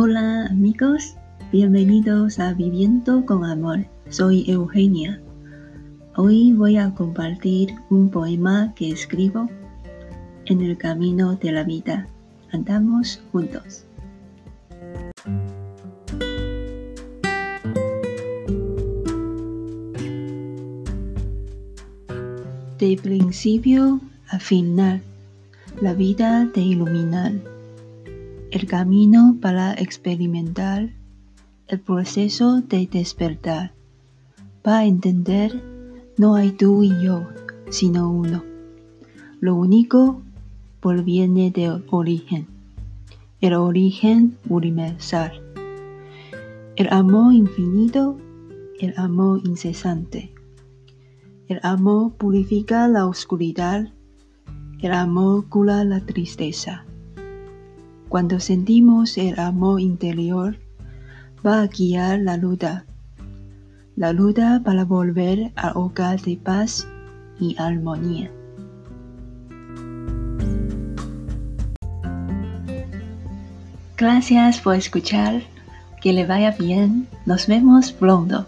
Hola amigos, bienvenidos a Viviendo con Amor. Soy Eugenia. Hoy voy a compartir un poema que escribo en el camino de la vida. Andamos juntos. De principio a final, la vida te ilumina el camino para experimentar el proceso de despertar. Para entender, no hay tú y yo, sino uno. Lo único proviene del origen, el origen universal. El amor infinito, el amor incesante. El amor purifica la oscuridad, el amor cura la tristeza. Cuando sentimos el amor interior, va a guiar la lucha. La lucha para volver al hogar de paz y armonía. Gracias por escuchar. Que le vaya bien. Nos vemos pronto.